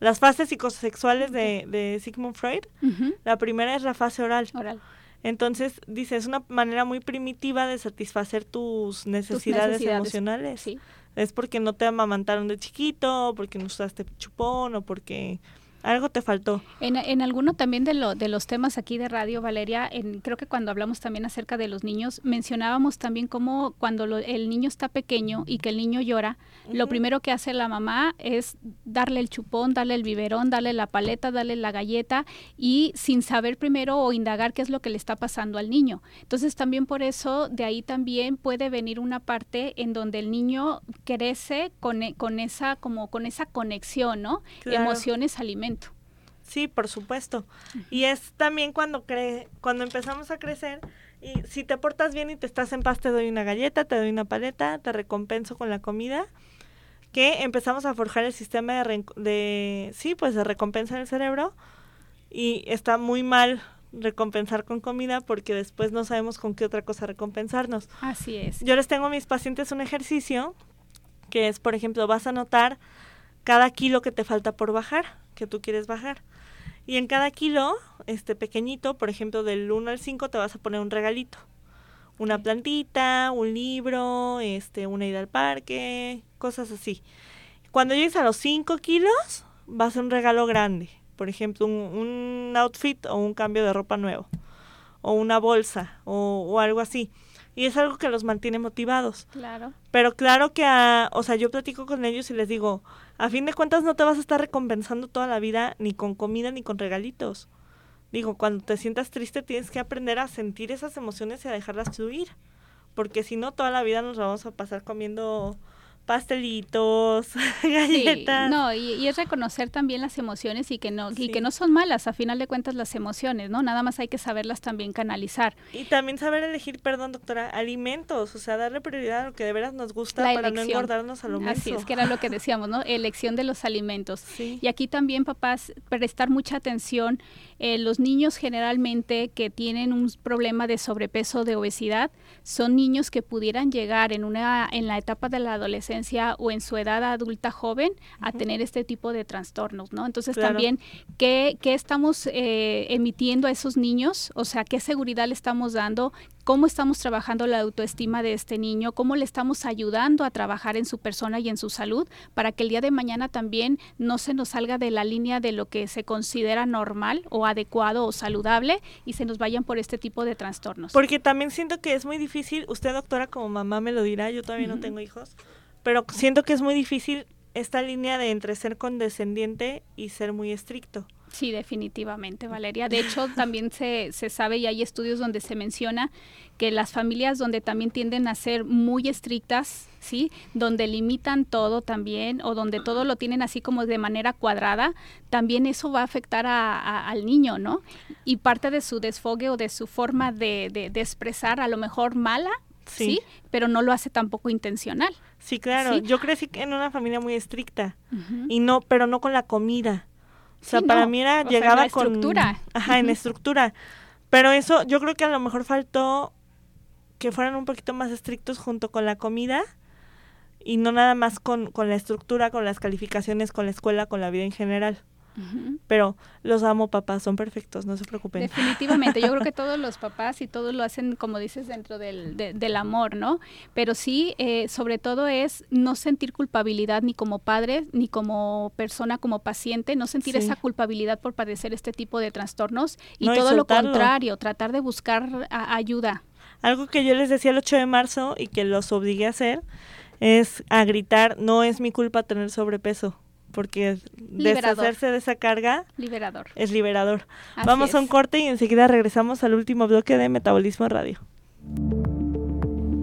las fases psicosexuales de, de Sigmund Freud. La primera es la fase oral. Oral. Entonces, dice, es una manera muy primitiva de satisfacer tus necesidades, emocionales. Sí. Es porque no te amamantaron de chiquito, porque no usaste chupón, o porque algo te faltó. En, en alguno también de, lo, de los temas aquí de radio, Valeria, en, creo que cuando hablamos también acerca de los niños, mencionábamos también cómo cuando el niño está pequeño y que el niño llora, lo primero que hace la mamá es darle el chupón, darle el biberón, darle la paleta, darle la galleta y sin saber primero o indagar qué es lo que le está pasando al niño. Entonces también por eso de ahí también puede venir una parte en donde el niño crece con, e, con esa como con esa conexión, ¿no? Emociones, alimentos Sí, por supuesto. Y es también cuando cre cuando empezamos a crecer y si te portas bien y te estás en paz te doy una galleta, te doy una paleta, te recompenso con la comida, que empezamos a forjar el sistema de, de sí, pues de recompensa en el cerebro y está muy mal recompensar con comida porque después no sabemos con qué otra cosa recompensarnos. Así es. Yo les tengo a mis pacientes un ejercicio que es, por ejemplo, vas a anotar cada kilo que te falta por bajar, que tú quieres bajar. Y en cada kilo, este pequeñito, por ejemplo, del 1 al 5 te vas a poner un regalito. Una plantita, un libro, este, una ida al parque, cosas así. Cuando llegues a los 5 kilos, va a ser un regalo grande. Por ejemplo, un, outfit o un cambio de ropa nuevo. O una bolsa o, o algo así y es algo que los mantiene motivados. Claro. Pero claro que, a, o sea, yo platico con ellos y les digo, a fin de cuentas no te vas a estar recompensando toda la vida ni con comida ni con regalitos. Digo, cuando te sientas triste tienes que aprender a sentir esas emociones y a dejarlas fluir, porque si no toda la vida nos vamos a pasar comiendo pastelitos, galletas. no, y, es reconocer también las emociones y que no y que no son malas, a final de cuentas las emociones, ¿no? Nada más hay que saberlas también canalizar. Y también saber elegir, perdón, doctora, alimentos, o sea, darle prioridad a lo que de veras nos gusta para no engordarnos a lo mismo. Así es que era lo que decíamos, ¿no? Elección de los alimentos. Y aquí también, papás, prestar mucha atención. Eh, los niños generalmente que tienen un problema de sobrepeso, de obesidad, son niños que pudieran llegar en una en la etapa de la adolescencia o en su edad adulta joven a tener este tipo de trastornos, ¿no? Entonces también, ¿qué, qué estamos eh, emitiendo a esos niños? O sea, ¿qué seguridad le estamos dando? Cómo estamos trabajando la autoestima de este niño, cómo le estamos ayudando a trabajar en su persona y en su salud para que el día de mañana también no se nos salga de la línea de lo que se considera normal o adecuado o saludable y se nos vayan por este tipo de trastornos. Porque también siento que es muy difícil, usted doctora como mamá me lo dirá, yo todavía no tengo hijos, pero siento que es muy difícil esta línea de entre ser condescendiente y ser muy estricto. Sí, definitivamente, Valeria. De hecho, también se, se sabe y hay estudios donde se menciona que las familias donde también tienden a ser muy estrictas, ¿sí? Donde limitan todo también o donde todo lo tienen así como de manera cuadrada, también eso va a afectar a, al niño, ¿no? Y parte de su desfogue o de su forma de, de, de expresar a lo mejor mala, sí. Pero no lo hace tampoco intencional. Sí, claro. Yo crecí en una familia muy estricta y no, pero no con la comida. O sea, para mí era llegaba con estructura. Ajá, en estructura. Pero eso, yo creo que a lo mejor faltó que fueran un poquito más estrictos junto con la comida y no nada más con, con la estructura, con las calificaciones, con la escuela, con la vida en general. Pero los amo, papás, son perfectos, no se preocupen. Definitivamente, yo creo que todos los papás y todos lo hacen, como dices, dentro del, del amor, ¿no? Pero sí, eh, sobre todo es no sentir culpabilidad ni como padre, ni como persona, como paciente, no sentir esa culpabilidad por padecer este tipo de trastornos y todo lo contrario, tratar de buscar ayuda. Algo que yo les decía el 8 de marzo y que los obligué a hacer es a gritar, no es mi culpa tener sobrepeso porque deshacerse de esa carga liberador. es liberador. Vamos a un corte y enseguida regresamos al último bloque de Metabolismo Radio.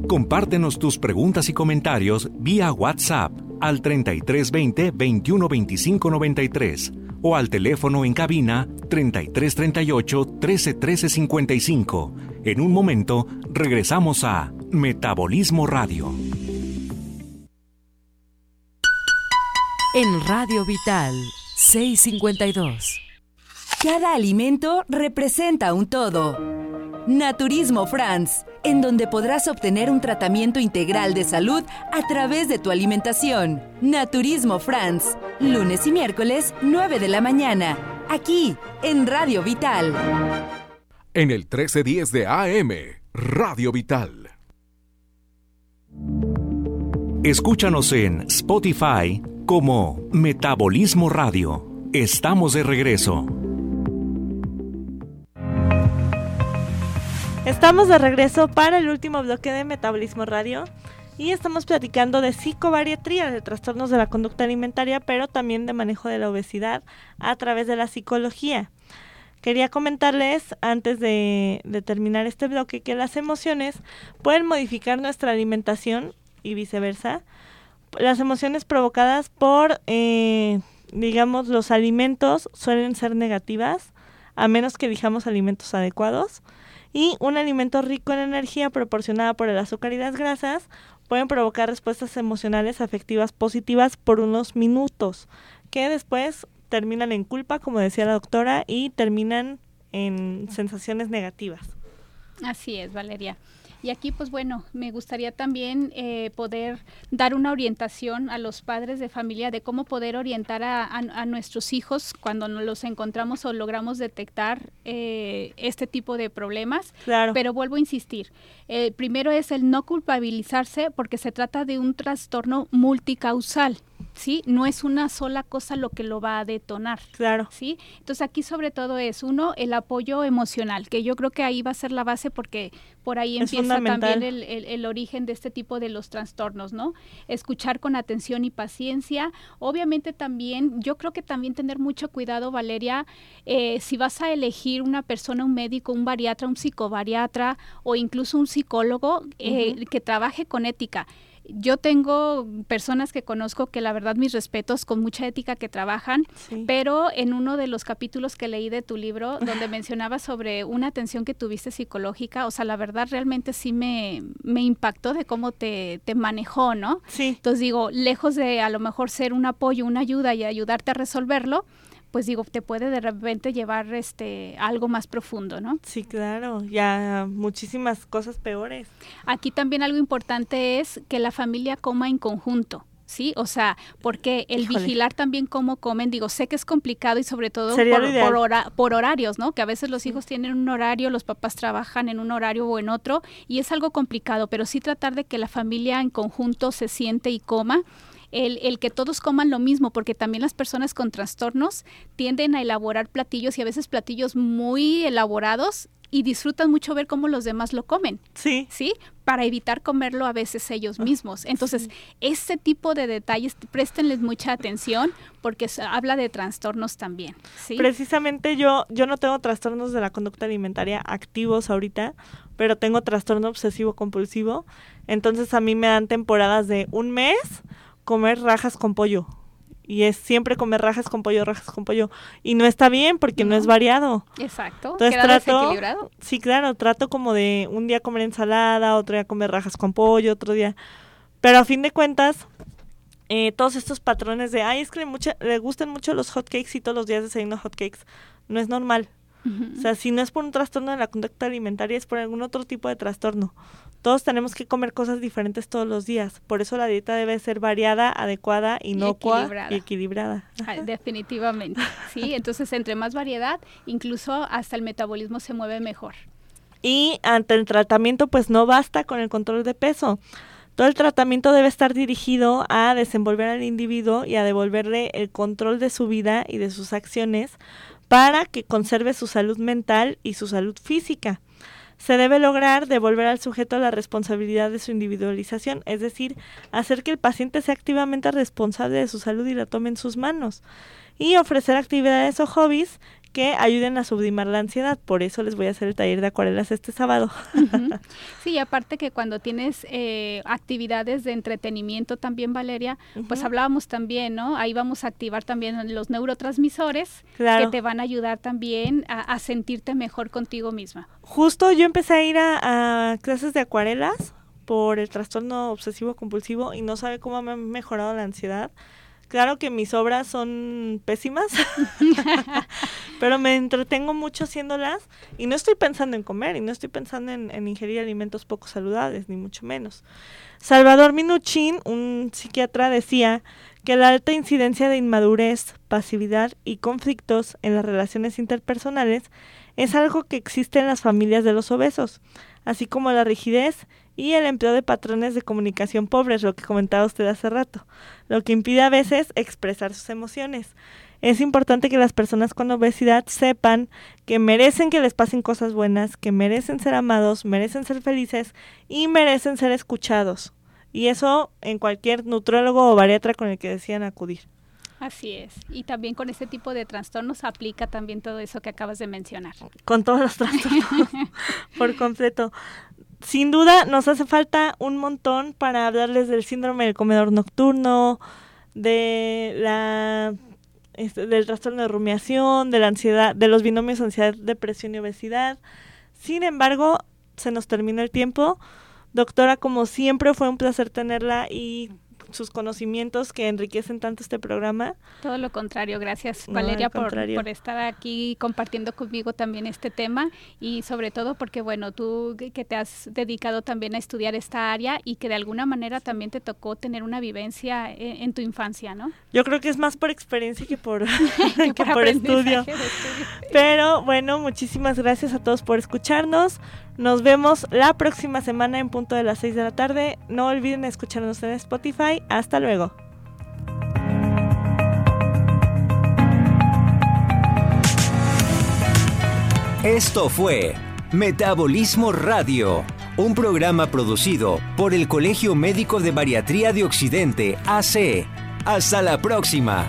Compártenos tus preguntas y comentarios vía WhatsApp al 3320 2125 93 o al teléfono en cabina 3338 1313 55. En un momento regresamos a Metabolismo Radio. En Radio Vital 652. Cada alimento representa un todo. Naturismo France, en donde podrás obtener un tratamiento integral de salud a través de tu alimentación. Naturismo France, lunes y miércoles, 9 de la mañana, aquí en Radio Vital. En el 1310 de AM, Radio Vital. Escúchanos en Spotify como Metabolismo Radio. Estamos de regreso. Estamos de regreso para el último bloque de Metabolismo Radio y estamos platicando de psicobariatría, de trastornos de la conducta alimentaria, pero también de manejo de la obesidad a través de la psicología. Quería comentarles antes de, de terminar este bloque que las emociones pueden modificar nuestra alimentación y viceversa, las emociones provocadas por, eh, digamos, los alimentos suelen ser negativas, a menos que dijamos alimentos adecuados. Y un alimento rico en energía proporcionada por el azúcar y las grasas pueden provocar respuestas emocionales afectivas positivas por unos minutos, que después terminan en culpa, como decía la doctora, y terminan en sensaciones negativas. Así es, Valeria. Y aquí, pues bueno, me gustaría también eh, poder dar una orientación a los padres de familia de cómo poder orientar a, nuestros hijos cuando nos los encontramos o logramos detectar eh, este tipo de problemas. Claro. Pero vuelvo a insistir, eh, primero es el no culpabilizarse porque se trata de un trastorno multicausal. ¿Sí? No es una sola cosa lo que lo va a detonar. Claro. ¿sí? Entonces aquí sobre todo es, uno, el apoyo emocional, que yo creo que ahí va a ser la base porque por ahí empieza también el, el, origen de este tipo de los trastornos, ¿no? Escuchar con atención y paciencia. Obviamente también, yo creo que también tener mucho cuidado, Valeria, eh, si vas a elegir una persona, un médico, un bariatra, un psicobariatra o incluso un psicólogo eh, que trabaje con ética yo tengo personas que conozco que la verdad mis respetos con mucha ética que trabajan, pero en uno de los capítulos que leí de tu libro donde mencionabas sobre una atención que tuviste psicológica, o sea, la verdad realmente sí me, me impactó de cómo te, te manejó, ¿no? Sí. Entonces digo, lejos de a lo mejor ser un apoyo, una ayuda y ayudarte a resolverlo, pues digo, te puede de repente llevar este algo más profundo, ¿no? Sí, claro, ya muchísimas cosas peores. Aquí también algo importante es que la familia coma en conjunto. ¿sí? O sea, porque el vigilar también cómo comen, digo, sé que es complicado y sobre todo por, por, horarios, ¿no? Que a veces los hijos tienen un horario, los papás trabajan en un horario o en otro y es algo complicado, pero sí tratar de que la familia en conjunto se siente y coma el, el, que todos coman lo mismo, porque también las personas con trastornos tienden a elaborar platillos y a veces platillos muy elaborados y disfrutan mucho ver cómo los demás lo comen. Sí. ¿Sí? Para evitar comerlo a veces ellos mismos. Entonces, ese tipo de detalles, préstenles mucha atención porque habla de trastornos también. ¿sí? Precisamente yo, yo no tengo trastornos de la conducta alimentaria activos ahorita, pero tengo trastorno obsesivo compulsivo. Entonces, a mí me dan temporadas de un mes comer rajas con pollo. Y es siempre comer rajas con pollo, rajas con pollo. Y no está bien porque no, es variado. Exacto. Entonces trato, Sí, claro, trato como de un día comer ensalada, otro día comer rajas con pollo, otro día. Pero a fin de cuentas, eh, todos estos patrones de, ay, es que le, mucha, le gustan mucho los hotcakes y todos los días desayuno hotcakes, no es normal. O sea, si no es por un trastorno de la conducta alimentaria, es por algún otro tipo de trastorno. Todos tenemos que comer cosas diferentes todos los días. Por eso la dieta debe ser variada, adecuada, inocua y equilibrada. Y equilibrada. Ah, definitivamente. Sí, entonces entre más variedad, incluso hasta el metabolismo se mueve mejor. Y ante el tratamiento, pues no basta con el control de peso. Todo el tratamiento debe estar dirigido a desenvolver al individuo y a devolverle el control de su vida y de sus acciones para que conserve su salud mental y su salud física. Se debe lograr devolver al sujeto la responsabilidad de su individualización, es decir, hacer que el paciente sea activamente responsable de su salud y la tome en sus manos, y ofrecer actividades o hobbies que ayuden a sublimar la ansiedad. Por eso les voy a hacer el taller de acuarelas este sábado. Sí, aparte que cuando tienes eh, actividades de entretenimiento también, Valeria, pues hablábamos también, ¿no? Ahí vamos a activar también los neurotransmisores que te van a ayudar también a, sentirte mejor contigo misma. Justo yo empecé a ir a, clases de acuarelas por el trastorno obsesivo compulsivo y no sabe cómo me ha mejorado la ansiedad. Claro que mis obras son pésimas, pero me entretengo mucho haciéndolas y no estoy pensando en comer y no estoy pensando en, ingerir alimentos poco saludables, ni mucho menos. Salvador Minuchin, un psiquiatra, decía que la alta incidencia de inmadurez, pasividad y conflictos en las relaciones interpersonales es algo que existe en las familias de los obesos, así como la rigidez y el empleo de patrones de comunicación pobres, lo que comentaba usted hace rato, lo que impide a veces expresar sus emociones. Es importante que las personas con obesidad sepan que merecen que les pasen cosas buenas, que merecen ser amados, merecen ser felices y merecen ser escuchados. Y eso en cualquier nutrólogo o bariatra con el que decían acudir. Así es. Y también con este tipo de trastornos aplica también todo eso que acabas de mencionar. Con todos los trastornos, por completo sin duda nos hace falta un montón para hablarles del síndrome del comedor nocturno, de la este, del trastorno de rumiación, de la ansiedad, de los binomios ansiedad, depresión y obesidad. Sin embargo, se nos termina el tiempo. Doctora, como siempre fue un placer tenerla y sus conocimientos que enriquecen tanto este programa. Todo lo contrario, gracias Valeria por, por, estar aquí compartiendo conmigo también este tema y sobre todo porque, bueno, tú que te has dedicado también a estudiar esta área y que de alguna manera también te tocó tener una vivencia en, en tu infancia, ¿no? Yo creo que es más por experiencia que por, que por estudio. Pero bueno, muchísimas gracias a todos por escucharnos. Nos vemos la próxima semana en punto de las 6 de la tarde. No olviden escucharnos en Spotify. Hasta luego. Esto fue Metabolismo Radio, un programa producido por el Colegio Médico de Bariatría de Occidente, AC. Hasta la próxima.